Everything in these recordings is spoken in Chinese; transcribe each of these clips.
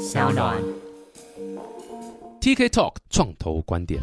小暖。TK Talk 创投观点。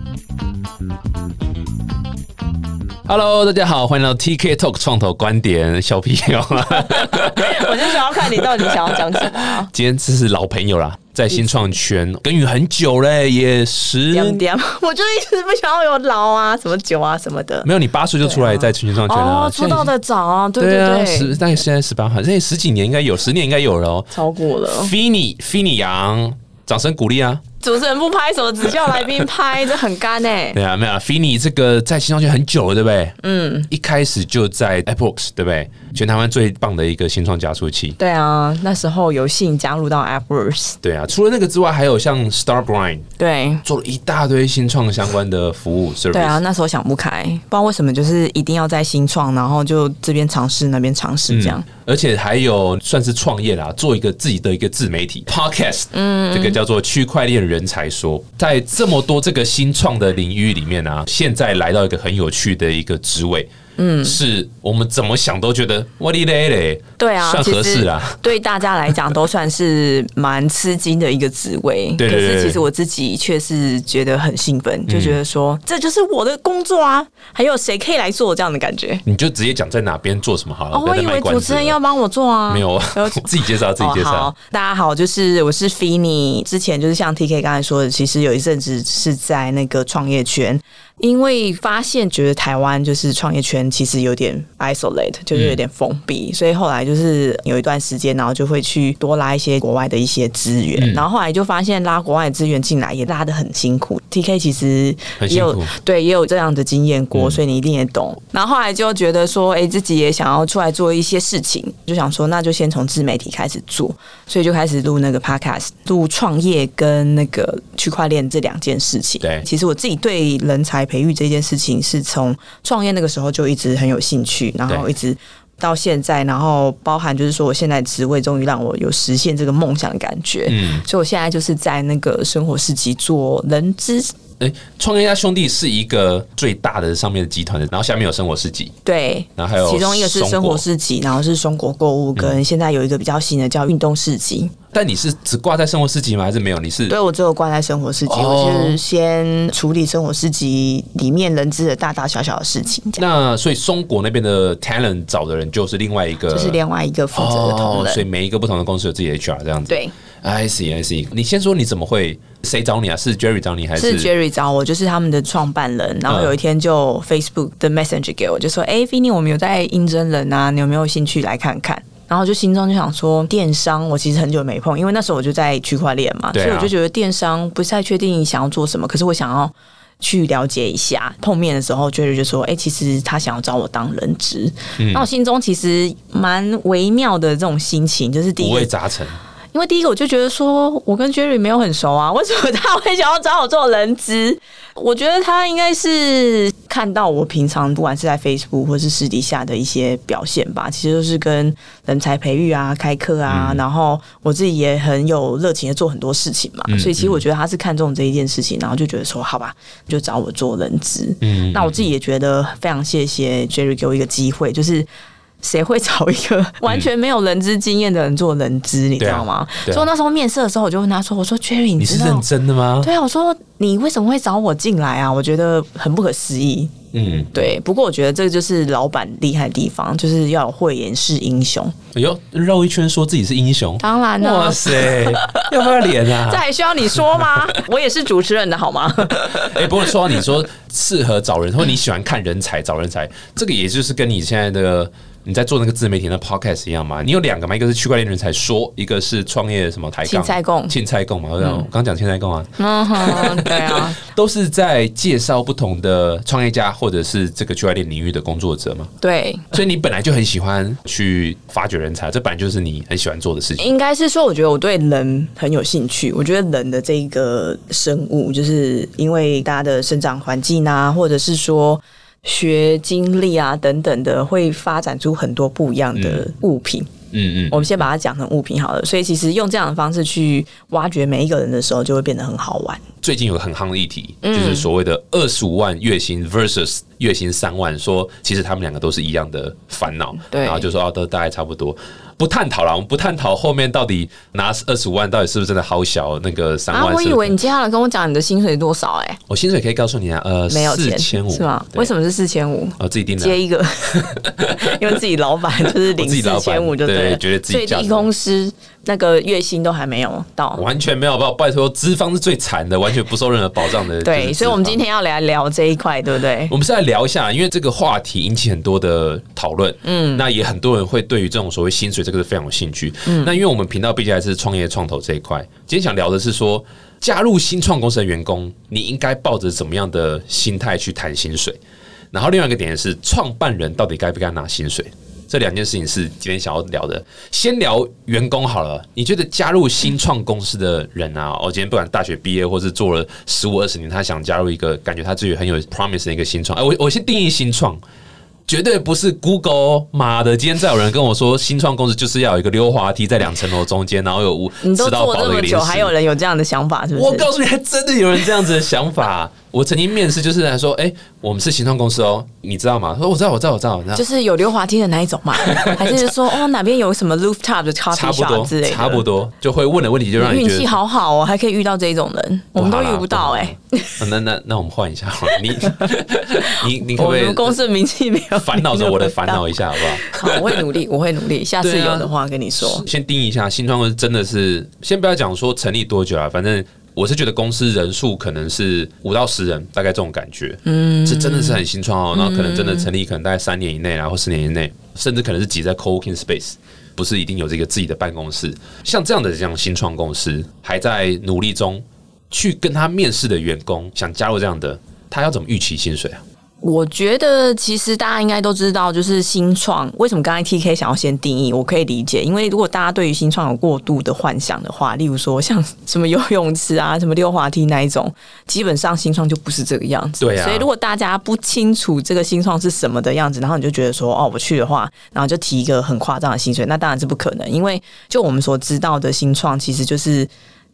Hello，大家好，欢迎来到 TK Talk 创投观点，小屁友。我就想要看你到底想要讲什么啊。今天这是老朋友啦，在新创圈耕耘很久嘞，也十点点，我就一直不想要有老啊，什么酒啊什么的。没有，你八岁就出来在新创圈了，哦，出道的早啊，对对啊，对十大概现在十八号，这十几年应该有，十年应该有了哦。超过了。Fini Fini 杨，掌声鼓励啊！主持人不拍手，只叫来宾拍，这很干哎。对啊，没有啊，Fini 这个在新创圈很久了，对不对？嗯，一开始就在 AppWorks，对不对？全台湾最棒的一个新创加速器。对啊，那时候有幸加入到 AppWorks，对啊，除了那个之外，还有像 StarBrind 对。做了一大堆新创相关的服务 service。对啊，那时候想不开，不知道为什么，就是一定要在新创，然后就这边尝试，那边尝试这样。而且还有算是创业啦，做一个自己的一个自媒体 podcast，嗯，这个叫做区块链人才说，在这么多这个新创的领域里面啊，现在来到一个很有趣的一个职位。嗯，是我们怎么想都觉得我的嘞嘞，对啊，算合适啦。对大家来讲都算是蛮吃惊的一个职位。对对对对可是其实我自己却是觉得很兴奋，就觉得说、这就是我的工作啊，还有谁可以来做这样的感觉？你就直接讲在哪边做什么好了。哦，我以为主持人要帮我做啊，没有啊，自己介绍自己介绍。大家好，就是我是 Fini，之前就是像 TK 刚才说的，其实有一阵子是在那个创业圈。因为发现觉得台湾就是创业圈其实有点 isolate，就是有点封闭，所以后来就是有一段时间，然后就会去多拉一些国外的一些资源，嗯然后后来就发现拉国外的资源进来也拉的很辛苦。TK 其实也有对也有这样的经验过，嗯所以你一定也懂。然后后来就觉得说，哎、自己也想要出来做一些事情，就想说那就先从自媒体开始做，所以就开始录那个 podcast，录创业跟那个区块链这两件事情。对其实我自己对人才培育这件事情是从创业那个时候就一直很有兴趣，然后一直。到现在，然后包含就是说，我现在职位终于让我有实现这个梦想的感觉。嗯，所以我现在就是在那个生活市集做人资，哎，创业家兄弟是一个最大的上面的集团的，然后下面有生活市集，对，然后还有其中一个是生活市集，然后是松果购物，跟现在有一个比较新的叫运动市集。但你是只挂在生活市集吗？还是没有？你是对我只有挂在生活市集，哦我是先处理生活市集里面人资的大大小小的事情，那所以松果那边的 talent 找的人就是另外一个，就是另外一个负责的同哦，所以。每一个不同的公司有自己的 HR 这样子。对，，I see I see。你先说你怎么会谁找你啊？是 Jerry 找你还是 Jerry 找我，就是他们的创办人。然后有一天就 Facebook 的 Messenger 给我，就说：“哎，Vinny，我们有在应征人啊，你有没有兴趣来看看？”然后就心中就想说，电商我其实很久没碰，因为那时候我就在区块链嘛，啊所以我就觉得电商不太确定想要做什么，可是我想要。去了解一下，碰面的时候，Jerry 就说：“哎、其实他想要找我当人质。嗯那我心中其实蛮微妙的这种心情，就是第一五个味杂陈？因为第一个我就觉得说，我跟 Jerry 没有很熟啊，为什么他会想要找我做人资？我觉得他应该是看到我平常不管是在 Facebook 或是私底下的一些表现吧，其实都是跟人才培育啊、开课啊，然后我自己也很有热情的做很多事情嘛，嗯所以其实我觉得他是看中这一件事情，然后就觉得说，好吧，就找我做人资。嗯，那我自己也觉得非常谢谢 Jerry 给我一个机会，就是。谁会找一个 完全没有人资经验的人做人资？你知道吗？所以那时候面试的时候，我就问他说：“我说 Jerry，你你是认真的吗？对啊，我说你为什么会找我进来啊？我觉得很不可思议。嗯，对，不过我觉得这个就是老板厉害的地方，就是要有慧眼识英雄。哎呦，绕一圈说自己是英雄，当然了哇，塞，要不要脸啊这？还需要你说吗？我也是主持人的好吗？哎、不过说到你说适合找人，或你喜欢看人才找人才，这个也就是跟你现在的你在做那个自媒体的 podcast 一样嘛。你有两个嘛，一个是区块链人才说，一个是创业什么抬杠青菜供青菜供嘛。我刚刚讲青菜供啊，嗯哼，对啊，都是在介绍不同的创业家或者是这个区块链领域的工作者嘛。对，所以你本来就很喜欢去发掘人才，这本来就是你很喜欢做的事情。应该是说，我觉得我对人很有兴趣。我觉得人的这一个生物，就是因为大家的生长环境啊，或者是说学经历啊等等的，会发展出很多不一样的物品。嗯嗯，我们先把它讲成物品好了。所以其实用这样的方式去挖掘每一个人的时候，就会变得很好玩。最近有个很夯的议题，嗯就是所谓的二十五万月薪 versus 月薪三万，说其实他们两个都是一样的烦恼，对然后就说哦，都大概差不多。不探讨了，我们不探讨后面到底拿二十五万到底是不是真的好小，那个三啊，万。我以为你接下来跟我讲你的薪水多少、哎，我薪水可以告诉你啊，呃，没有钱四千五是吗？对为什么是四千五？哦，自己定的啊。接一个，因为自己老板就是领四千五就对了觉得自己最低公司那个月薪都还没有到。完全没有办法，拜托，资方是最惨的，完全不受任何保障的。对，所以我们今。天要来聊这一块，对不对？我们是来聊一下，因为这个话题引起很多的讨论，嗯，那也很多人会对于这种所谓薪水这个是非常有兴趣，嗯，那因为我们频道毕竟还是创业创投这一块，今天想聊的是说，加入新创公司的员工，你应该抱着怎么样的心态去谈薪水？然后另外一个点是，创办人到底该不该拿薪水？这两件事情是今天想要聊的。先聊员工好了，你觉得加入新创公司的人啊，我、今天不管大学毕业或是做了十五二十年，他想加入一个感觉他自己很有 promise 的一个新创，哎、我我先定义新创。绝对不是 Google，妈的！今天再有人跟我说新创公司就是要有一个溜滑梯在两层楼中间，然后有五吃到饱的一个零食。还有人有这样的想法，是不是？我告诉你，还真的有人这样子的想法。我曾经面试就是来说，哎、我们是新创公司哦，你知道吗？他说我知道，我知道，我知道，我知道。就是有溜滑梯的那一种嘛，还是说哦哪边有什么 rooftop 的 coffee 差不多之类，的？差不多就会问的问题就让你运气好好哦，还可以遇到这种人，我们都遇不到哎、啊那那那我们换一下好了，你 你你可不可以我们公司的名气没有烦恼着我的烦恼一下好不好？好，我会努力，我会努力，下次有的话跟你说。先定义一下，新创公司真的是，先不要讲说成立多久啊，反正我是觉得公司人数可能是五到十人，大概这种感觉，嗯，是真的是很新创哦。然后可能真的成立可能大概三年以内然后四年以内，甚至可能是挤在 co-working space，不是一定有这个自己的办公室。像这样的这样新创公司还在努力中，去跟他面试的员工想加入这样的，他要怎么预期薪水啊？我觉得其实大家应该都知道，就是新创为什么刚才 T K 想要先定义，我可以理解，因为如果大家对于新创有过度的幻想的话，例如说像什么游泳池啊、什么溜滑梯那一种，基本上新创就不是这个样子。对啊所以如果大家不清楚这个新创是什么的样子，然后你就觉得说哦，我去的话，然后就提一个很夸张的薪水，那当然是不可能，因为就我们所知道的新创，其实就是。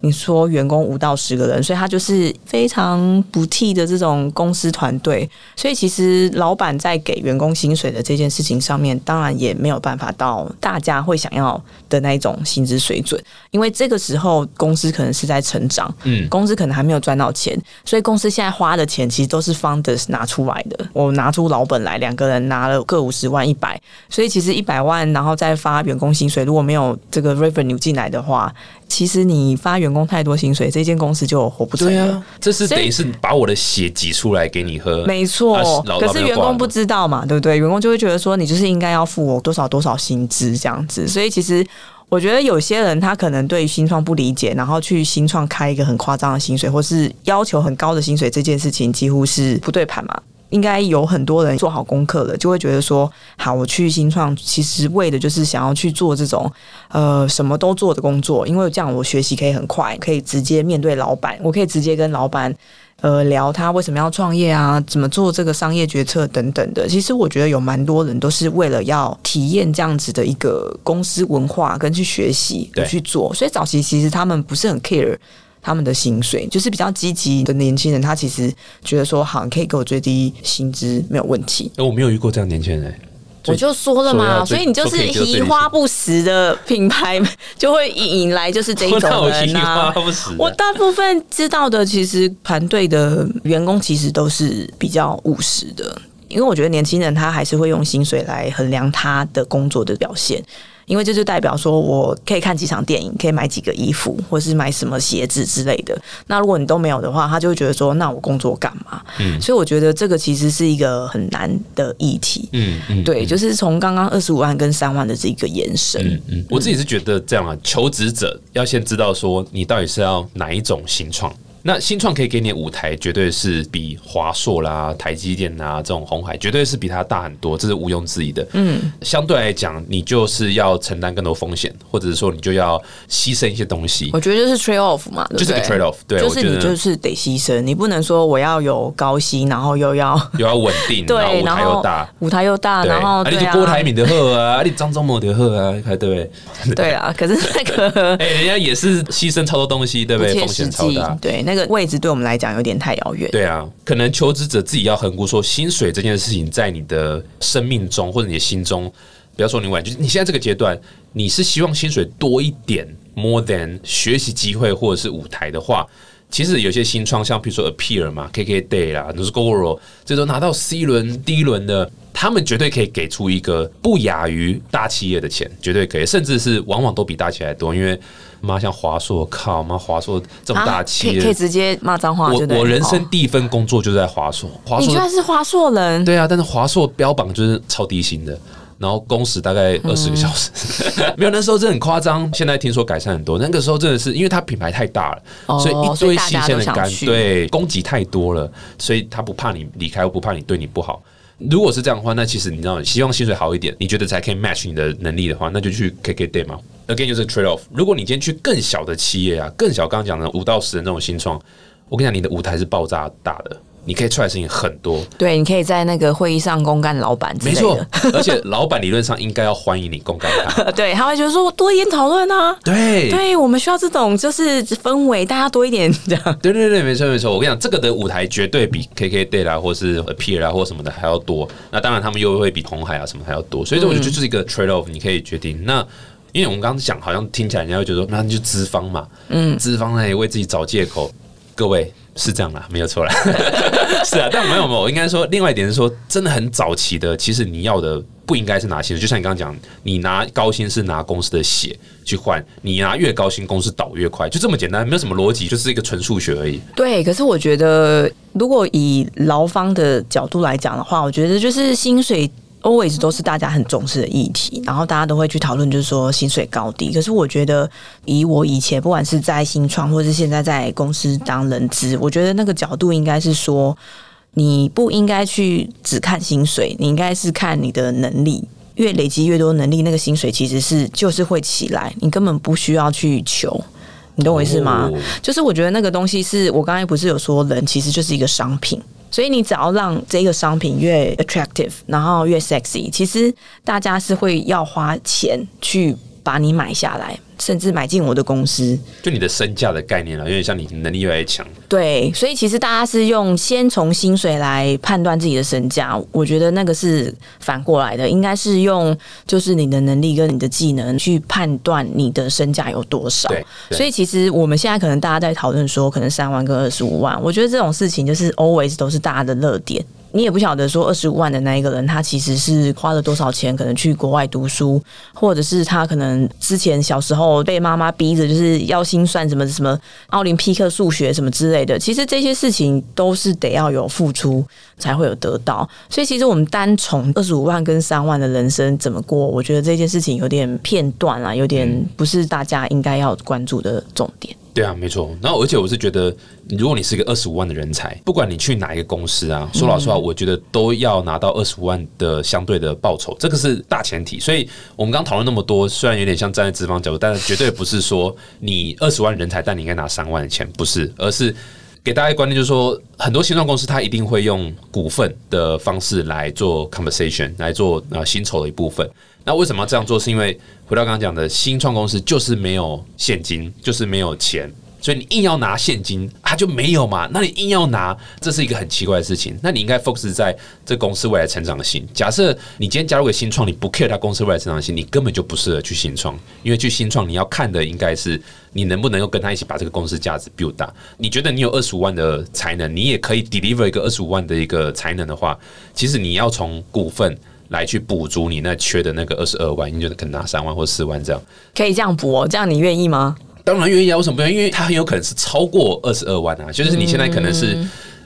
你说员工五到十个人，所以他就是非常不替的这种公司团队，所以其实老板在给员工薪水的这件事情上面，当然也没有办法到大家会想要的那一种薪资水准，因为这个时候公司可能是在成长，嗯公司可能还没有赚到钱，所以公司现在花的钱其实都是 founders 拿出来的。我拿出老本来，两个人拿了各五十万、一百，所以其实一百万，然后再发员工薪水，如果没有这个 revenue 进来的话，其实你发员工太多薪水，这间公司就活不成了。对啊，这是等于是把我的血挤出来给你喝，没错啊，可是员工不知道嘛，对不对？员工就会觉得说，你就是应该要付我多少多少薪资这样子。所以其实我觉得有些人他可能对于新创不理解，然后去新创开一个很夸张的薪水，或是要求很高的薪水，这件事情几乎是不对盘嘛。应该有很多人做好功课了，就会觉得说，好，我去新创，其实为的就是想要去做这种呃什么都做的工作，因为这样我学习可以很快，可以直接面对老板，我可以直接跟老板呃聊他为什么要创业啊，怎么做这个商业决策等等的。其实我觉得有蛮多人都是为了要体验这样子的一个公司文化跟去学习去做，所以早期其实他们不是很 care。他们的薪水就是比较积极的年轻人，他其实觉得说，好，你可以给我最低薪资没有问题。哎，我没有遇过这样年轻人哎。我就说了嘛，所以你就是以 花不实的品牌，就会引来就是这一种人心花啊。不死啊。我大部分知道的，其实团队的员工其实都是比较务实的，因为我觉得年轻人他还是会用薪水来衡量他的工作的表现。因为这就代表说，我可以看几场电影，可以买几个衣服，或是买什么鞋子之类的。那如果你都没有的话，他就会觉得说，那我工作干嘛？嗯所以我觉得这个其实是一个很难的议题。嗯嗯，对，就是从刚刚二十五万跟三万的这个延伸。嗯嗯，我自己是觉得这样啊，求职者要先知道说你到底是要哪一种新创。那新创可以给你的舞台，绝对是比华硕啦、台积电啊这种红海，绝对是比它大很多，这是毋庸置疑的。嗯，相对来讲，你就是要承担更多风险，或者是说你就要牺牲一些东西，我觉得就是 trade off 嘛，对不就是个 trade off。对，就是你就是得牺牲，你不能说我要有高薪，然后又要 又要稳定，对然后，舞台又大。舞台又大，然后啊，你郭台铭的贺啊，啊你张忠谋的贺啊，对不对？对啊，可是那个哎、人家也是牺牲超多东西，对不对？风险超大，。对那个位置对我们来讲有点太遥远。对啊，可能求职者自己要横估说，薪水这件事情在你的生命中或者你的心中不要说你晚，就是你现在这个阶段，你是希望薪水多一点，more than 学习机会或者是舞台的话，其实有些新创，像比如说 Appear 嘛，KK Day 啦，都是 GoGo，这都拿到 C 轮、D 轮的，他们绝对可以给出一个不亚于大企业的钱，绝对可以，甚至是往往都比大企业还多，因为妈像华硕，靠妈华硕这么大啊企业，可以可以直接骂脏话我。我人生哦第一份工作就在华硕，华你居硕然是华硕人，对啊，但是华硕标榜就是超低薪的，然后工时大概二十个小时，没有那时候真的很夸张。现在听说改善很多，那个时候真的是因为它品牌太大了，哦所以一堆新鲜的干，对，供给太多了，所以他不怕你离开，不怕你对你不好。如果是这样的话，那其实你知道，希望薪水好一点，你觉得才可以 match 你的能力的话，那就去 KK Day 嘛。Again 就是 trade off。如果你今天去更小的企业啊，更小，刚刚讲的五到十的那种新创，我跟你讲，你的舞台是爆炸大的，你可以出来的事情很多。对，你可以在那个会议上公干老板没错，，而且老板理论上应该要欢迎你公干他。对，他会觉得说多一点讨论啊。对，对，我们需要这种就是氛围，大家多一点这样。对对对，没错没错。我跟你讲，这个的舞台绝对比 KK Day 啦，或是 Appear 啦，或什么的还要多。那当然，他们又会比红海啊什么还要多。所以说，我觉得就是一个 trade off，你可以决定。那因为我们刚刚讲，好像听起来人家会觉得说，那就资方嘛，嗯，资方呢也为自己找借口。各位是这样啦，没有错啦，是啊，但没有没有，我应该说另外一点是说，真的很早期的，其实你要的不应该是拿薪水，就像你刚刚讲，你拿高薪是拿公司的血去换，你拿越高薪，公司倒越快，就这么简单，没有什么逻辑，就是一个纯数学而已。对，可是我觉得，如果以劳方的角度来讲的话，我觉得就是薪水 always 都是大家很重视的议题，然后大家都会去讨论，就是说薪水高低。可是我觉得，以我以前不管是在新创，或是现在在公司当人资，我觉得那个角度应该是说，你不应该去只看薪水，你应该是看你的能力。越累积越多能力，那个薪水其实是就是会起来，你根本不需要去求。你懂我意思吗？哦就是我觉得那个东西是我刚才不是有说，人其实就是一个商品，所以你只要让这个商品越 attractive，然后越 sexy，其实大家是会要花钱去把你买下来，甚至买进我的公司。就你的身价的概念了，有点像你能力越来越强。对，所以其实大家是用先从薪水来判断自己的身价，我觉得那个是反过来的，应该是用就是你的能力跟你的技能去判断你的身价有多少。对，对所以其实我们现在可能大家在讨论说，可能三万跟二十五万，我觉得这种事情就是 always 都是大家的热点。你也不晓得说二十五万的那一个人，他其实是花了多少钱，可能去国外读书，或者是他可能之前小时候被妈妈逼着就是要心算什么什么奥林匹克数学什么之类的。其实这些事情都是得要有付出才会有得到。所以其实我们单从二十五万跟三万的人生怎么过，我觉得这件事情有点片段啊，有点不是大家应该要关注的重点。对啊，没错。然后，而且我是觉得，如果你是一个二十五万的人才，不管你去哪一个公司啊，说老实话，我觉得都要拿到二十五万的相对的报酬，这个是大前提。所以我们刚刚讨论那么多，虽然有点像站在资方角度，但是绝对不是说你二十万人才，但你应该拿三万的钱，不是，而是。给大家一个观念，就是说，很多新创公司它一定会用股份的方式来做 conversation，来做呃薪酬的一部分。那为什么要这样做？是因为回到刚刚讲的，新创公司就是没有现金，就是没有钱，所以你硬要拿现金，它就没有嘛。那你硬要拿，这是一个很奇怪的事情。那你应该 focus 在这公司未来成长性。假设你今天加入个新创，你不 care 它公司未来成长性，你根本就不适合去新创，因为去新创你要看的应该是你能不能够跟他一起把这个公司价值 build 大。你觉得你有二十五万的才能，你也可以 deliver 一个二十五万的一个才能的话，其实你要从股份。来去补足你那缺的那个二十二万，你就可能拿三万或四万这样。可以这样补哦，这样你愿意吗？当然愿意啊，为什么不愿意？因为它很有可能是超过二十二万啊，就是你现在可能是、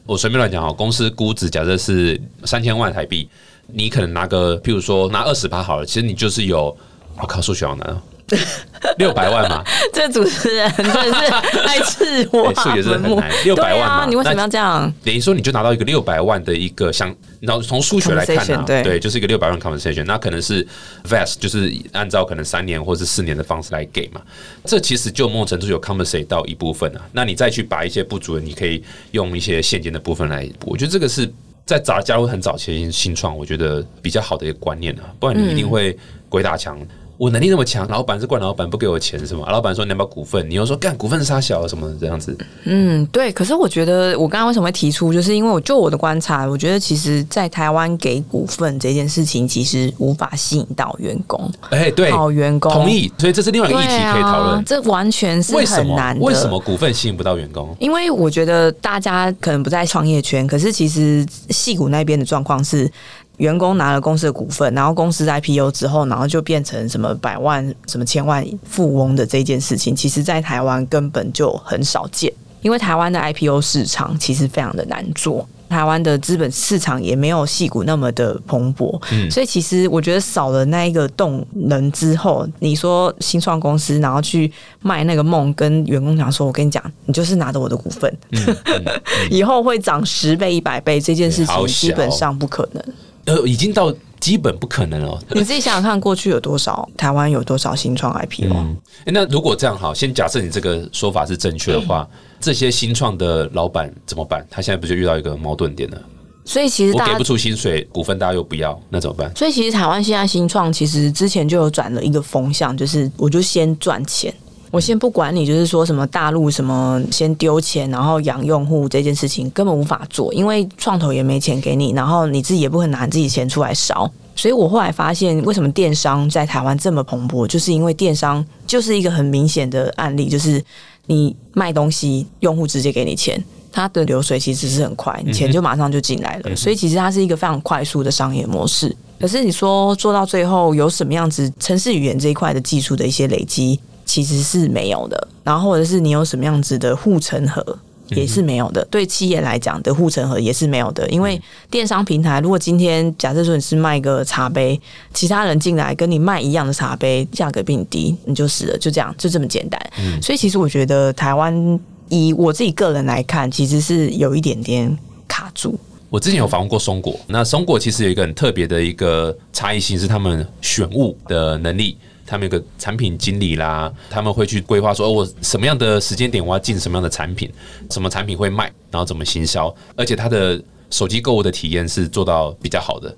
我随便乱讲哦，公司估值假设是三千万台币，你可能拿个，譬如说拿二十趴好了，其实你就是有，我、靠，数学好难哦，六百万嘛，这主持人真的是爱刺我 哎数学真的很难对600万啊，嘛你为什么要这样？等于说你就拿到一个六百万的一个像，然后从数学来看啊 Compensation，，对。就是一个六百万 compensation，那可能是 vest，就是按照可能三年或是四年的方式来给嘛，这其实就某种程度有 compensate 到一部分啊，那你再去把一些不足的，你可以用一些现金的部分来补，我觉得这个是在早加入很早期新创，我觉得比较好的一个观念啊，不然你一定会鬼打墙。我能力那么强，老板是怪老板不给我钱是吗？老板说你要不要股份，你又说干股份杀小什么这样子。嗯，对。可是我觉得我刚刚为什么会提出，就是因为我就我的观察，我觉得其实，在台湾给股份这件事情，其实无法吸引到员工。哎，对，好员工同意。所以这是另外一个议题可以讨论。这完全是很难。为什么股份吸引不到员工？因为我觉得大家可能不在创业圈，可是其实戏股那边的状况是。员工拿了公司的股份，然后公司 IPO 之后，然后就变成什么百万、什么千万富翁的这件事情，其实，在台湾根本就很少见。因为台湾的 IPO 市场其实非常的难做，台湾的资本市场也没有戏股那么的蓬勃，嗯。所以其实我觉得少了那一个动能之后，你说新创公司然后去卖那个梦，跟员工讲说：“我跟你讲，你就是拿着我的股份，以后会涨十倍、一百倍，这件事情基本上不可能。”呃，已经到基本不可能了。你自己想想看，过去有多少台湾有多少新创 IPO？那如果这样好，先假设你这个说法是正确的话，这些新创的老板怎么办？他现在不就遇到一个矛盾点了？所以其实我给不出薪水，股份大家又不要，那怎么办？所以其实台湾现在新创其实之前就有转了一个风向，就是我就先赚钱。我先不管你，就是说什么大陆什么先丢钱，然后养用户这件事情根本无法做，因为创投也没钱给你，然后你自己也不可能拿自己钱出来烧。所以我后来发现，为什么电商在台湾这么蓬勃，就是因为电商就是一个很明显的案例，就是你卖东西，用户直接给你钱，它的流水其实是很快，你钱就马上就进来了。所以其实它是一个非常快速的商业模式。可是你说做到最后有什么样子，城市语言这一块的技术的一些累积？其实是没有的，然后或者是你有什么样子的护城河也是没有的。对企业来讲的护城河也是没有的，因为电商平台如果今天假设说你是卖个茶杯，其他人进来跟你卖一样的茶杯，价格比你低，你就死了，就这样，就这么简单。所以其实我觉得台湾以我自己个人来看，其实是有一点点卡住。我之前有访问过松果，那松果其实有一个很特别的一个差异性，是他们选物的能力。他们有个产品经理啦，他们会去规划说，我什么样的时间点我要进什么样的产品，什么产品会卖，然后怎么行销，而且他的手机购物的体验是做到比较好的。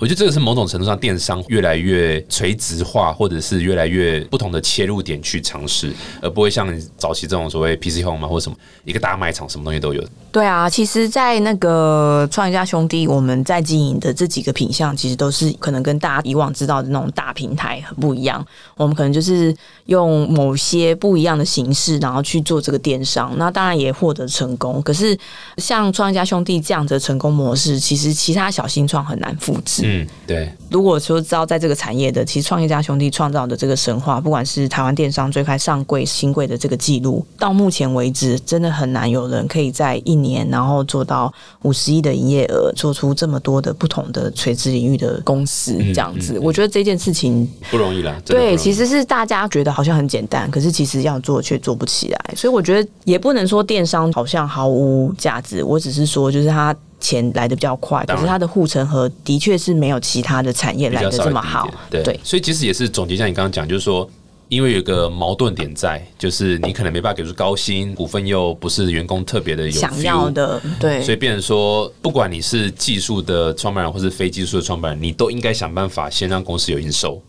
我觉得这个是某种程度上电商越来越垂直化，或者是越来越不同的切入点去尝试，而不会像早期这种所谓 PC Home 嘛，或者什么一个大卖场，什么东西都有。对啊，其实，在那个创业家兄弟，我们在经营的这几个品相，其实都是可能跟大家以往知道的那种大平台很不一样。我们可能就是用某些不一样的形式，然后去做这个电商，那当然也获得成功。可是，像创业家兄弟这样的成功模式，其实其他小新创很难复制。嗯，对。如果说知道在这个产业的，其实创业家兄弟创造的这个神话，不管是台湾电商最开上柜新贵的这个记录，到目前为止，真的很难有人可以在一年然后做到五十亿的营业额，做出这么多的不同的垂直领域的公司这样子。我觉得这件事情不容易啦。对，其实是大家觉得好像很简单，可是其实要做却做不起来。所以我觉得也不能说电商好像毫无价值，我只是说就是它。钱来的比较快，可是它的护城河的确是没有其他的产业来的这么好。对，所以其实也是总结，一下你刚刚讲，就是说，因为有个矛盾点在，就是你可能没办法给出高薪，股份又不是员工特别的有想要的，对，所以变成说，不管你是技术的创办人或是非技术的创办人，你都应该想办法先让公司有营收，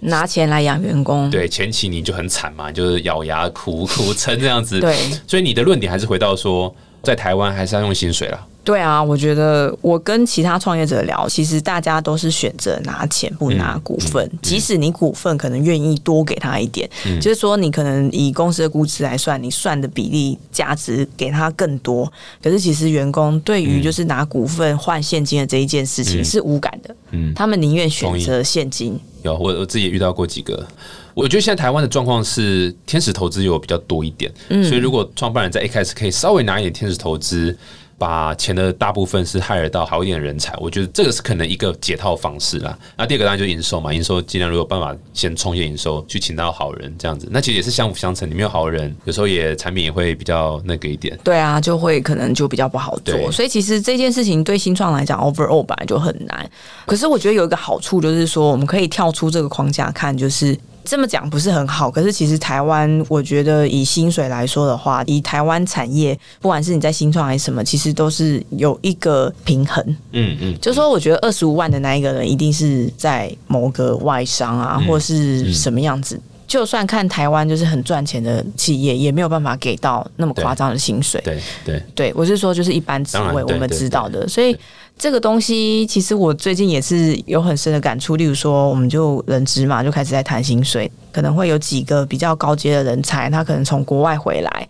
拿钱来养员工。对，前期你就很惨嘛，就是咬牙苦苦 撑这样子。对，所以你的论点还是回到说，在台湾还是要用薪水啦。对啊，我觉得我跟其他创业者聊，其实大家都是选择拿钱不拿股份。即使你股份可能愿意多给他一点，就是说你可能以公司的估值来算，你算的比例价值给他更多。可是其实员工对于就是拿股份换现金的这一件事情是无感的，嗯，他们宁愿选择现金。有我我自己也遇到过几个，我觉得现在台湾的状况是天使投资有比较多一点，所以如果创办人在一开始可以稍微拿一点天使投资。把钱的大部分是害了到好一点的人才，我觉得这个是可能一个解套方式啦。那第二个当然就是营收嘛，营收尽量如果有办法先冲业营收，去请到好人这样子，那其实也是相辅相成。你没有好人，有时候也产品也会比较那个一点。对啊，就会可能就比较不好做。所以其实这件事情对新创来讲，overall 本来就很难。可是我觉得有一个好处就是说，我们可以跳出这个框架看，就是。这么讲不是很好，可是其实台湾，我觉得以薪水来说的话，以台湾产业，不管是你在新创还是什么，其实都是有一个平衡。嗯嗯，就说我觉得二十五万的那一个人，一定是在某个外商啊，或是什么样子。就算看台湾就是很赚钱的企业，也没有办法给到那么夸张的薪水。对对对，我是说就是一般职位，我们知道的，所以。这个东西其实我最近也是有很深的感触，例如说，我们就人资嘛，就开始在谈薪水，可能会有几个比较高阶的人才，他可能从国外回来。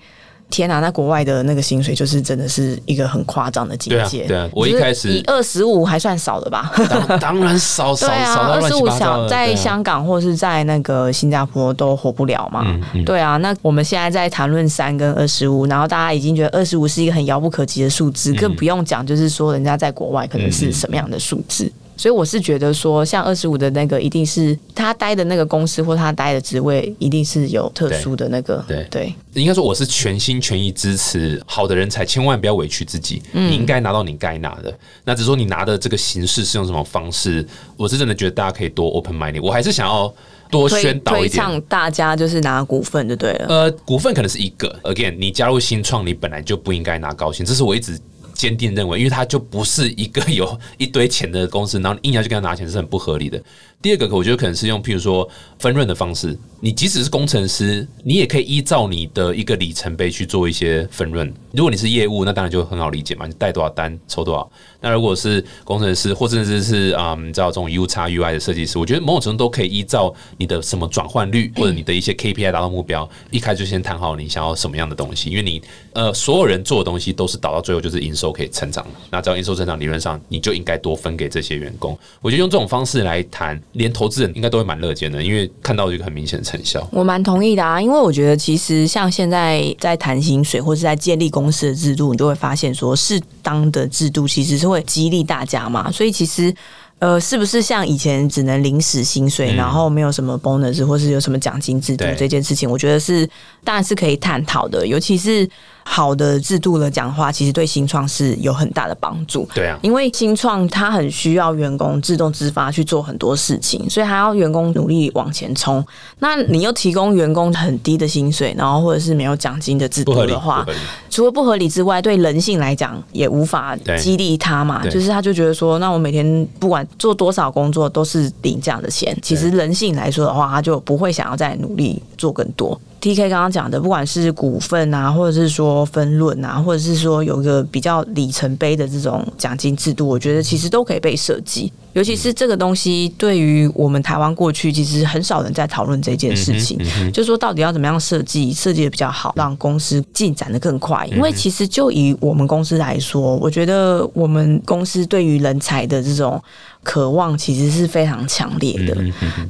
天啊，那国外的那个薪水就是真的是一个很夸张的境界。对啊我一开始以二十五还算少的吧？当当然少 少少二十五在对啊香港或是在那个新加坡都活不了嘛。对啊，那我们现在在谈论三跟二十五，然后大家已经觉得二十五是一个很遥不可及的数字，嗯更不用讲，就是说人家在国外可能是什么样的数字。所以我是觉得说，像二十五的那个，一定是他待的那个公司或他待的职位，一定是有特殊的那个。对对，应该说我是全心全意支持好的人才，千万不要委屈自己。嗯你应该拿到你该拿的，那只是说你拿的这个形式是用什么方式，我是真的觉得大家可以多 open minded。我还是想要多宣导一点。推倡大家就是拿股份就对了。呃，股份可能是一个，again，你加入新创，你本来就不应该拿高薪，这是我一直坚定认为，因为他就不是一个 有一堆钱的公司，然后硬要去跟他拿钱是很不合理的。第二个，我觉得可能是用譬如说分润的方式，你即使是工程师，你也可以依照你的一个里程碑去做一些分润。如果你是业务，那当然就很好理解嘛，你带多少单抽多少。那如果是工程师，或甚至是啊、嗯你知道这种 U 叉 UI 的设计师，我觉得某种程度都可以依照你的什么转换率或者你的一些 KPI 达到目标，一开始就先谈好你想要什么样的东西，因为你呃所有人做的东西都是导到最后就是营收可以成长，那只要营收成长，理论上你就应该多分给这些员工。我觉得用这种方式来谈，连投资人应该都会蛮乐见的，因为看到一个很明显的成效。我蛮同意的啊，因为我觉得其实像现在在谈薪水或是在建立公司的制度，你就会发现说，适当的制度其实是会激励大家嘛，所以其实。呃，是不是像以前只能临时薪水，嗯然后没有什么 bonus 或是有什么奖金制度这件事情？我觉得是当然是可以探讨的，尤其是好的制度来讲的话，其实对新创是有很大的帮助。对啊，因为新创它很需要员工自动自发去做很多事情，所以还要员工努力往前冲。那你又提供员工很低的薪水，然后或者是没有奖金的制度的话。除了不合理之外，对人性来讲也无法激励他嘛。就是他就觉得说，那我每天不管做多少工作都是领这样的钱。其实人性来说的话，他就不会想要再努力做更多。T K 刚刚讲的，不管是股份啊，或者是说分论啊，或者是说有一个比较里程碑的这种奖金制度，我觉得其实都可以被设计。尤其是这个东西，对于我们台湾过去其实很少人在讨论这件事情。就说到底要怎么样设计，设计的比较好，让公司进展的更快。因为其实就以我们公司来说，我觉得我们公司对于人才的这种渴望其实是非常强烈的。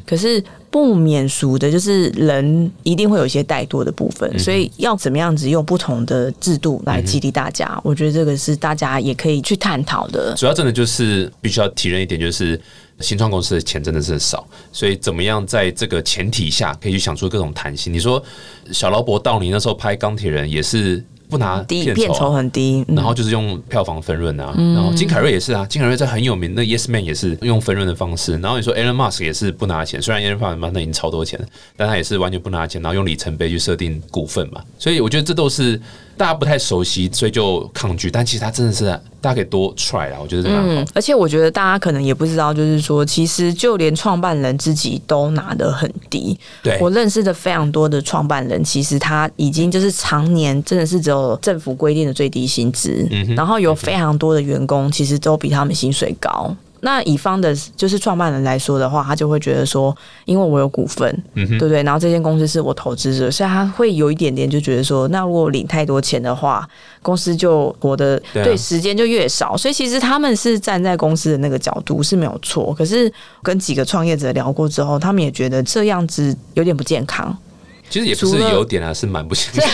可是不免俗的，就是人一定会有一些怠惰的部分，所以要怎么样子用不同的制度来激励大家，我觉得这个是大家也可以去探讨的。主要真的就是必须要提认一点，就是新创公司的钱真的是少，所以怎么样在这个前提下可以去想出各种弹性？你说小劳勃道尼那时候拍钢铁人也是不拿低片酬、啊。很低，嗯然后就是用票房分润啊，然后金凯瑞也是啊，金凯瑞在很有名，那 Yes Man 也是用分润的方式。然后你说 Elon Musk 也是不拿钱，虽然 Elon Musk 那已经超多钱了，但他也是完全不拿钱，然后用里程碑去设定股份嘛。所以我觉得这都是大家不太熟悉，所以就抗拒。但其实他真的是大家可以多 try 啦，我觉得这样好。嗯，而且我觉得大家可能也不知道，就是说，其实就连创办人自己都拿得很低。对，我认识的非常多的创办人，其实他已经就是常年真的是只有政府规定的最低薪资，嗯哼然后有非常多的员工其实都比他们薪水高。那乙方的，就是创办人来说的话，他就会觉得说，因为我有股份，嗯对不对？然后这间公司是我投资者，所以他会有一点点就觉得说，那如果领太多钱的话，公司就活的对啊对时间就越少。所以其实他们是站在公司的那个角度是没有错，可是跟几个创业者聊过之后，他们也觉得这样子有点不健康。其实也不是有点啊，是蛮不行的。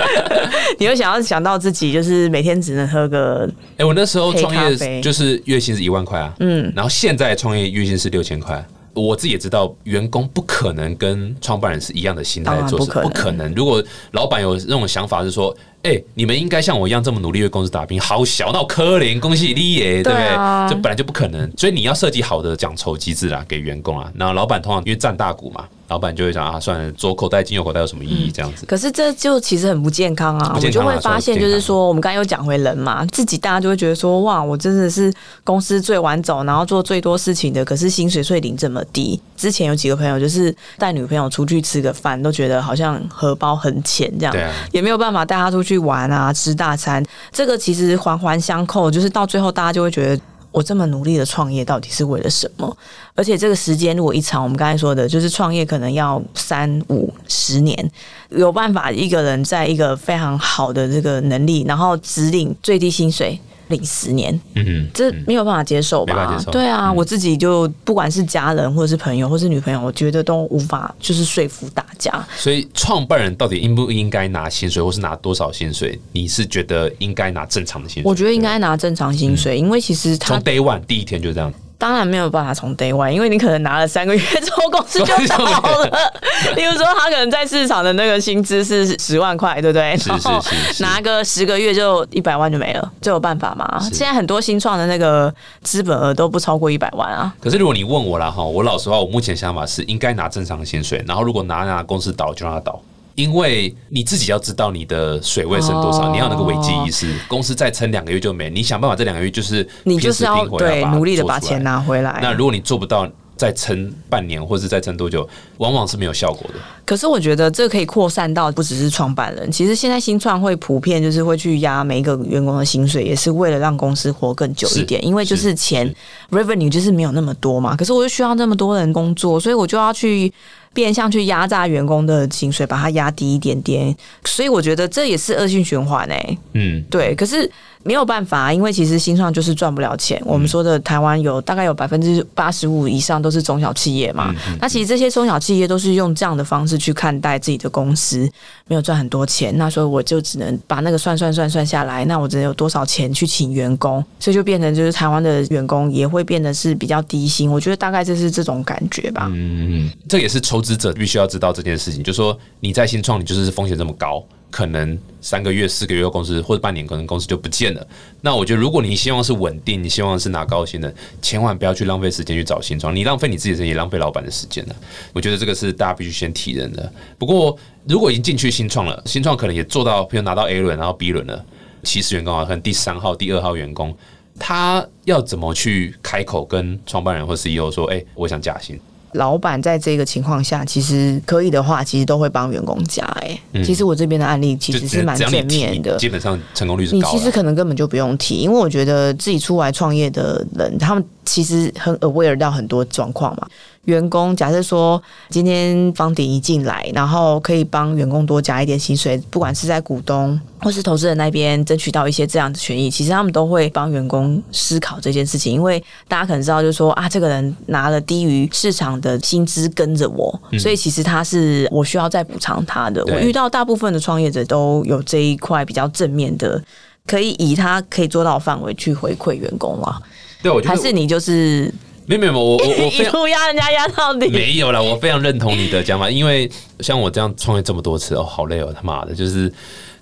你会想要想到自己就是每天只能喝个哎、我那时候创业就是月薪是一万块啊，嗯，然后现在创业月薪是六千块。我自己也知道，员工不可能跟创办人是一样的心态做事，不可能。如果老板有那种想法是说，哎、你们应该像我一样这么努力为公司打拼，好小闹科林，恭喜你耶，对不对？这本来就不可能，所以你要设计好的奖酬机制啊，给员工啊。然后老板通常因为占大股嘛，老板就会想啊，算了，左口袋进右口袋有什么意义？这样子。可是这就其实很不健康啊！我就会发现，就是说，我们刚刚又讲回人嘛，自己大家就会觉得说，哇，我真的是公司最晚走，然后做最多事情的，可是薪水税领这么低。之前有几个朋友就是带女朋友出去吃个饭，都觉得好像荷包很浅这样也没有办法带她出去去玩啊，吃大餐。这个其实环环相扣，就是到最后大家就会觉得。我这么努力的创业，到底是为了什么？而且这个时间如果一长，我们刚才说的，就是创业可能要三五十年，有办法一个人在一个非常好的这个能力，然后只领最低薪水领十年，嗯这没有办法接受吧对啊，嗯我自己就不管是家人或者是朋友或是女朋友，我觉得都无法就是说服大家。所以创办人到底应不应该拿薪水，或是拿多少薪水？你是觉得应该拿正常的薪水？我觉得应该拿正常薪水，因为其实他从 day one 第一天就这样。当然没有办法从 day one，因为你可能拿了三个月之后公司就倒了。例如说，他可能在市场的那个薪资是十万块，对不对？是是是拿个十个月就一百万就没了，这有办法吗？现在很多新创的那个资本额都不超过一百万啊。可是如果你问我啦哈，我老实话，我目前想法是应该拿正常的薪水，然后如果拿拿公司倒就让它倒。因为你自己要知道你的水位剩多少，哦你要有那个危机意识。公司再撑两个月就没，你想办法这两个月就是你就是要对努力的把钱拿回来。那如果你做不到，再撑半年或是再撑多久，往往是没有效果的。可是我觉得这可以扩散到不只是创办人，其实现在新创会普遍就是会去压每一个员工的薪水，也是为了让公司活更久一点，因为就是钱 revenue 就是没有那么多嘛。可是我又需要那么多人工作，所以我就要去。变相去压榨员工的薪水，把它压低一点点，所以我觉得这也是恶性循环诶、嗯，对，可是没有办法，因为其实新创就是赚不了钱。我们说的台湾有大概有百分之八十五以上都是中小企业嘛，那其实这些中小企业都是用这样的方式去看待自己的公司，没有赚很多钱，那所以我就只能把那个算算算算下来，那我只能有多少钱去请员工，所以就变成就是台湾的员工也会变得是比较低薪。我觉得大概就是这种感觉吧。嗯，这也是投资者必须要知道这件事情，就是说你在新创，你就是风险这么高，可能三个月、四个月公司或者半年，可能公司就不见了。那我觉得，如果你希望是稳定，你希望是拿高薪的，千万不要去浪费时间去找新创，你浪费你自己的时间，也浪费老板的时间了。我觉得这个是大家必须先体认的。不过，如果已经进去新创了，新创可能也做到，比如拿到 A 轮，然后 B 轮了，其实员工啊，可能第三号、第二号员工。他要怎么去开口跟创办人或 CEO 说：“哎、我想加薪。”老板在这个情况下，其实可以的话，其实都会帮员工加、哎、其实我这边的案例其就实是蛮正面的。基本上成功率是高。你其实可能根本就不用提，因为我觉得自己出来创业的人，他们其实很 aware 到很多状况嘛。员工假设说今天方鼎一进来，然后可以帮员工多加一点薪水，不管是在股东或是投资人那边争取到一些这样的权益，其实他们都会帮员工思考这件事情，因为大家可能知道，就是说啊，这个人拿了低于市场的薪资跟着我，所以其实他是我需要再补偿他的。我遇到大部分的创业者都有这一块比较正面的。可以以他可以做到的范围去回馈员工啊，对，我觉得还是你就是没有没有，我 我我一路压人家压到底？没有啦，我非常认同你的讲法，因为像我这样创业这么多次哦，好累哦，他妈的，就是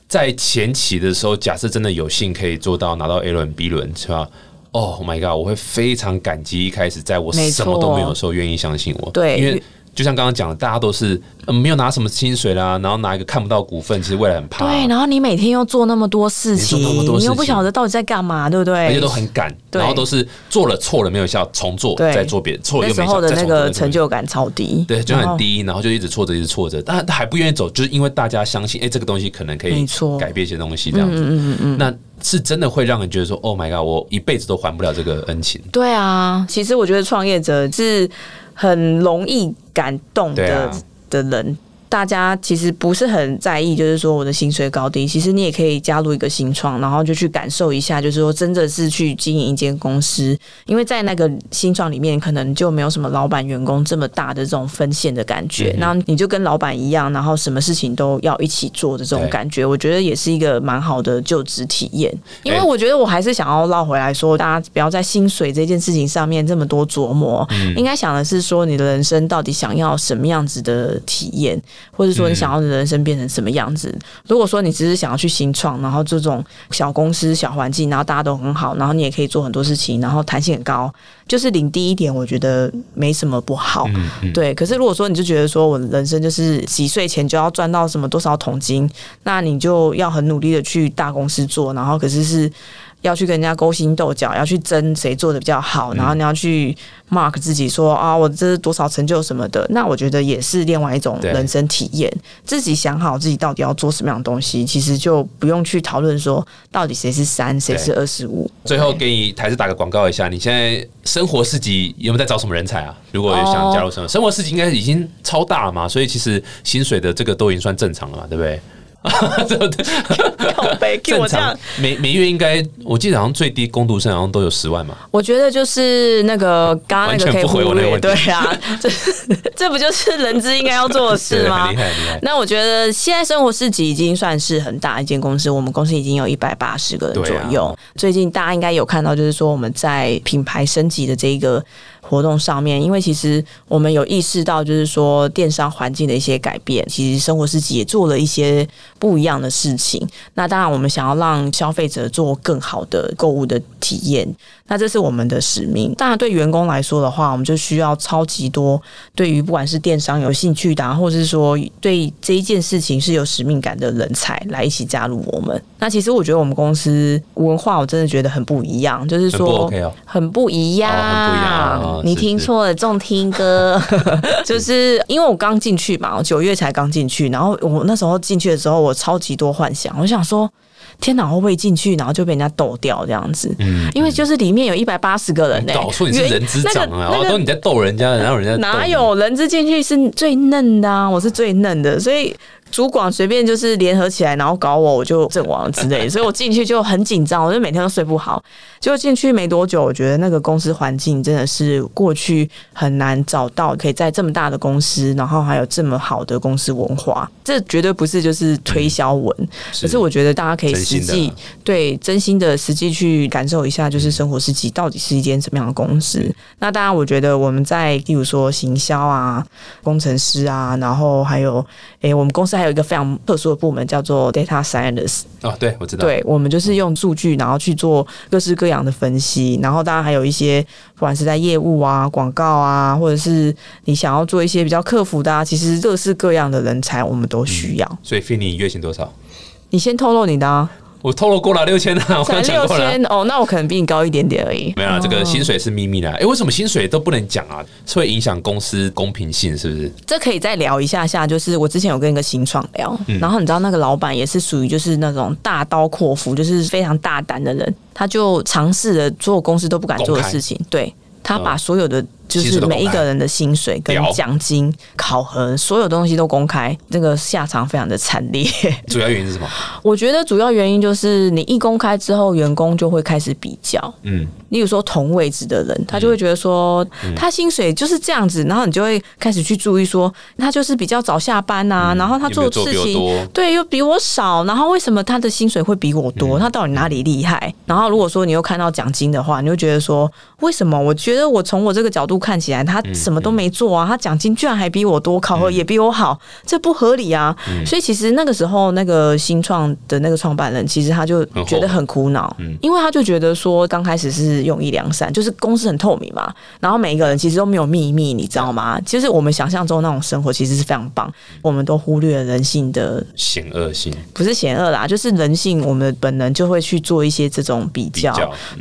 在前期的时候，假设真的有幸可以做到拿到 A 轮、B 轮，是吧？哦、oh、，My God，我会非常感激一开始在我没错什么都没有的时候愿意相信我，对因为。就像刚刚讲的，大家都是、呃、没有拿什么薪水啦，然后拿一个看不到股份，其实未来很怕，对，然后你每天又做那么多事情，你又不晓得到底在干嘛，对不对？而且都很赶，然后都是做了错了没有效，重做对。再做别人，错了又没效，候的那个成就感超低，对，就很低，然后就一直挫折，一直挫折，但他还不愿意走，就是因为大家相信，哎、这个东西可能可以改变一些东西，这样子，嗯嗯嗯那是真的会让人觉得说，Oh my god，我一辈子都还不了这个恩情。对啊，其实我觉得创业者是很容易感动的、啊的人。大家其实不是很在意，就是说我的薪水高低。其实你也可以加入一个新创，然后就去感受一下，就是说真的是去经营一间公司。因为在那个新创里面，可能就没有什么老板员工这么大的这种分线的感觉。然后你就跟老板一样，然后什么事情都要一起做的这种感觉，我觉得也是一个蛮好的就职体验。因为哎我觉得我还是想要绕回来说，大家不要在薪水这件事情上面这么多琢磨，应该想的是说你的人生到底想要什么样子的体验。或者说你想要的人生变成什么样子。如果说你只是想要去新创，然后这种小公司、小环境，然后大家都很好，然后你也可以做很多事情，然后弹性很高，就是领低一点，我觉得没什么不好。对，可是如果说你就觉得说我人生就是几岁前就要赚到什么多少桶金，那你就要很努力的去大公司做，然后可是是。要去跟人家勾心斗角，要去争谁做的比较好，然后你要去 mark 自己说啊，我这是多少成就什么的。那我觉得也是另外一种人生体验。自己想好自己到底要做什么样的东西，其实就不用去讨论说到底谁是三，谁是二十五。最后给你台子打个广告一下，你现在生活四级有没有在找什么人才啊？如果有想加入生活生活四级，应该已经超大了嘛，所以其实薪水的这个都已经算正常了嘛，对不对？对不对？正常每每月应该，我记得好像最低工读生好像都有十万嘛。我觉得就是那个刚刚那个可以忽略，对啊，这 这不就是人资应该要做的事吗？厉害厉害。那我觉得现在生活市集已经算是很大一间公司，我们公司已经有一百八十个人左右。最近大家应该有看到，就是说我们在品牌升级的这一个。活动上面，因为其实我们有意识到，就是说电商环境的一些改变，其实生活世纪也做了一些不一样的事情。那当然，我们想要让消费者做更好的购物的体验。那这是我们的使命。当然，对员工来说的话，我们就需要超级多对于不管是电商有兴趣的，或者是说对这一件事情是有使命感的人才来一起加入我们。那其实我觉得我们公司文化，我真的觉得很不一样，就是说很不一样，很不一样。你听错了，重听歌，就是因为我刚进去嘛，我九月才刚进去，然后我那时候进去的时候，我超级多幻想，我想说。天哪，会不会进去，然后就被人家斗掉这样子？嗯，因为就是里面有一百八十个人呢。搞错，你是人之长啊！然后你在逗人家，然后人家哪有人之进去是最嫩的啊？我是最嫩的，所以。主管随便就是联合起来，然后搞我，我就阵亡之类，所以我进去就很紧张，我就每天都睡不好。结果进去没多久，我觉得那个公司环境真的是过去很难找到，可以在这么大的公司，然后还有这么好的公司文化，这绝对不是就是推销文，可是我觉得大家可以实际对真心的实际去感受一下，就是生活世纪到底是一间什么样的公司。那当然，我觉得我们在例如说行销啊、工程师啊，然后还有诶，我们公司。还有一个非常特殊的部门叫做 data science 哦，对我知道，对我们就是用数据，然后去做各式各样的分析，然后当然还有一些不管是在业务啊、广告啊，或者是你想要做一些比较客服的，啊，其实各式各样的人才我们都需要。所以 f i n y 月薪多少？你先透露你的。啊。我透露过了六千啊，才六千哦，那我可能比你高一点点而已。没有，这个薪水是秘密的。哎，为什么薪水都不能讲啊？是会影响公司公平性，是不是？这可以再聊一下下。就是我之前有跟一个新创聊，然后你知道那个老板也是属于就是那种大刀阔斧，就是非常大胆的人，他就尝试了所有公司都不敢做的事情。对他把所有的。就是每一个人的薪水跟奖金、考核，所有东西都公开，这个下场非常的惨烈。主要原因是什么？我觉得主要原因就是你一公开之后，员工就会开始比较。嗯，例如说同位置的人，他就会觉得说他薪水就是这样子，然后你就会开始去注意说他就是比较早下班啊，然后他做事情对又比我少，然后为什么他的薪水会比我多？他到底哪里厉害？然后如果说你又看到奖金的话，你就觉得说为什么？我觉得我从我这个角度。看起来他什么都没做啊，他奖金居然还比我多，考核也比我好，这不合理啊！所以其实那个时候，那个新创的那个创办人，其实他就觉得很苦恼，因为他就觉得说，刚开始是用意良善，就是公司很透明嘛，然后每一个人其实都没有秘密，你知道吗？其实我们想象中那种生活其实是非常棒，我们都忽略了人性的险恶性，不是险恶啦，就是人性，我们的本能就会去做一些这种比较，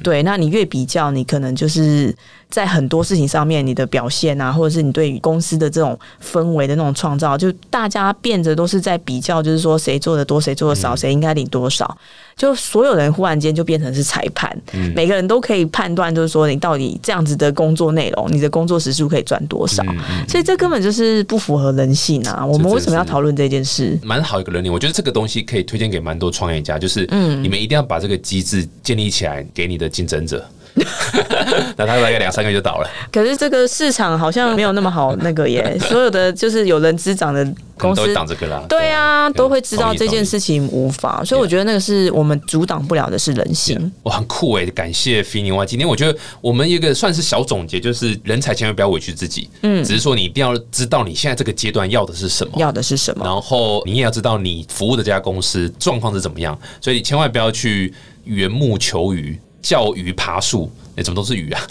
对，那你越比较，你可能就是。在很多事情上面，你的表现啊，或者是你对于公司的这种氛围的那种创造，就大家变着都是在比较，就是说谁做的多，谁做的少，谁应该领多少。就所有人忽然间就变成是裁判，每个人都可以判断，就是说你到底这样子的工作内容，你的工作时数可以赚多少。所以这根本就是不符合人性啊！我们为什么要讨论这件事？蛮好一个人力，我觉得这个东西可以推荐给蛮多创业家，就是嗯，你们一定要把这个机制建立起来，给你的竞争者。那他大概两三个月就倒了，可是这个市场好像没有那么好那个耶，所有的就是有人资长的公司都会挡这个啦。对啊，都会知道这件事情无法，所以我觉得那个是我们阻挡不了的是人性。哇，很酷哎！感谢菲尼哇，今天我觉得我们一个算是小总结，就是人才千万不要委屈自己，嗯，只是说你一定要知道你现在这个阶段要的是什么，要的是什么？然后你也要知道你服务的这家公司状况是怎么样，所以你千万不要去缘木求鱼、叫鱼爬树。哎，怎么都是鱼啊？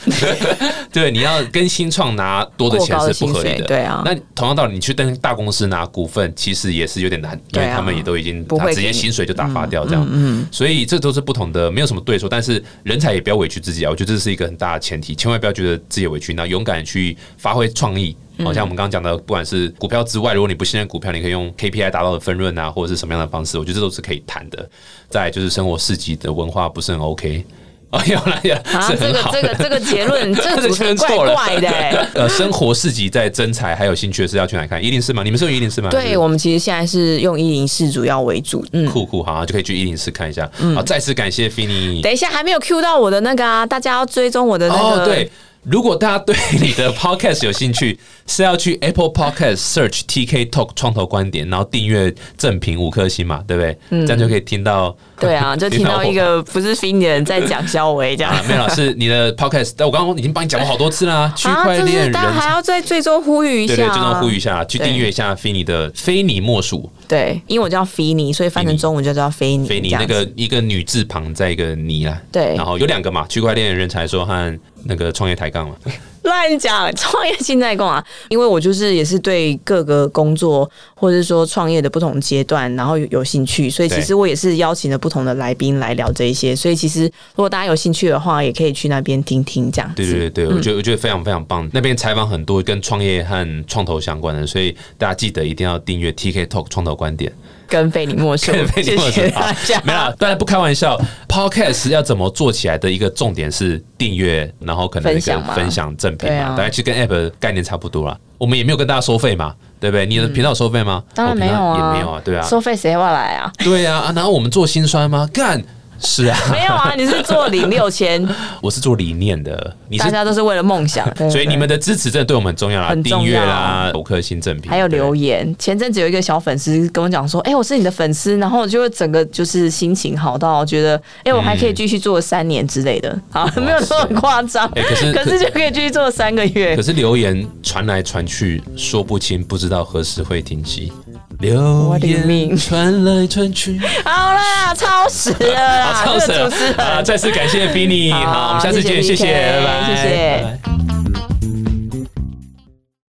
对，你要跟新创拿多的钱是不合理的的。对啊那同样道理，你去跟大公司拿股份，其实也是有点难，因为他们也都已经不会给你直接薪水就打发掉这样。嗯，所以这都是不同的，没有什么对错。但是人才也不要委屈自己啊，我觉得这是一个很大的前提，千万不要觉得自己委屈，那勇敢去发挥创意。好像我们刚刚讲的，不管是股票之外，如果你不信任股票，你可以用 KPI 达到的分润啊，或者是什么样的方式，我觉得这都是可以谈的。再就是生活市集的文化不是很 OK。哦，有了有了，啊，这个这个这个结论，这个主持人怪个错了怪的欸。呃，生活市集在征才还有兴趣的是要去哪看？一零四吗？你们是用一零四吗？还对我们其实现在是用一零四主要为主，嗯。酷酷好，就可以去一零四看一下。好，再次感谢 Fini。等一下，还没有 Q 到我的那个啊，大家要追踪我的那个。哦，对，如果大家对你的 podcast 有兴趣，是要去 Apple Podcast search TK Talk 创投观点，然后订阅正评五颗星嘛，对不对？这样就可以听到。对啊，就听到一我个不是的人在讲肖维这样。啊，没有老师，你的 podcast，但我刚刚已经帮你讲过好多次啦，区啊，块链人就是大家还才。要在最终呼吁一下，对对，最终呼吁一下，去对订阅一下菲尼的非你莫属。对，因为我叫菲尼，所以翻成中文就叫菲尼。菲尼那个一个女字旁再一个尼啦，对然后有两个嘛，区块链人才说和那个创业抬杠了，乱讲创业新在共啊，因为我就是也是对各个工作或者说创业的不同阶段，然后有有兴趣，所以其实我也是邀请了不同的来宾来聊这一些，所以其实如果大家有兴趣的话，也可以去那边听听这样子。对对对对，我觉得我觉得非常非常棒。那边采访很多跟创业和创投相关的，所以大家记得一定要订阅 TK Talk 创投观点。跟非你莫属，非你谢莫属谢大家。没有，当然不开玩笑。Podcast 要怎么做起来的一个重点是订阅，然后可能那分享嘛个分享正品啊嘛，大概其实跟 App 概念差不多啦。我们也没有跟大家收费嘛，对不对？你的频道收费吗？当然没有也没有啊，对啊，收费谁要来啊？对啊。啊然后我们做心酸吗？干。是啊，没有啊，你是做零六千，我是做理念的，你是大，家都是为了梦想，对 所以你们的支持真的对我们很重要啦，很重要订阅啦，五颗星正品，还有对留言。前阵子有一个小粉丝跟我讲说：“哎、我是你的粉丝。”然后我就会整个就是心情好到觉得，哎、我还可以继续做三年之类的。好，没有说很夸张，哎 可是可是就可以继续做三个月可。是留言传来传去，说不清，不知道何时会停息。留言传来传去，好啦，超时了 超时了！再次感谢 Fini，好，我们下次见，谢谢，拜拜，谢谢。拜拜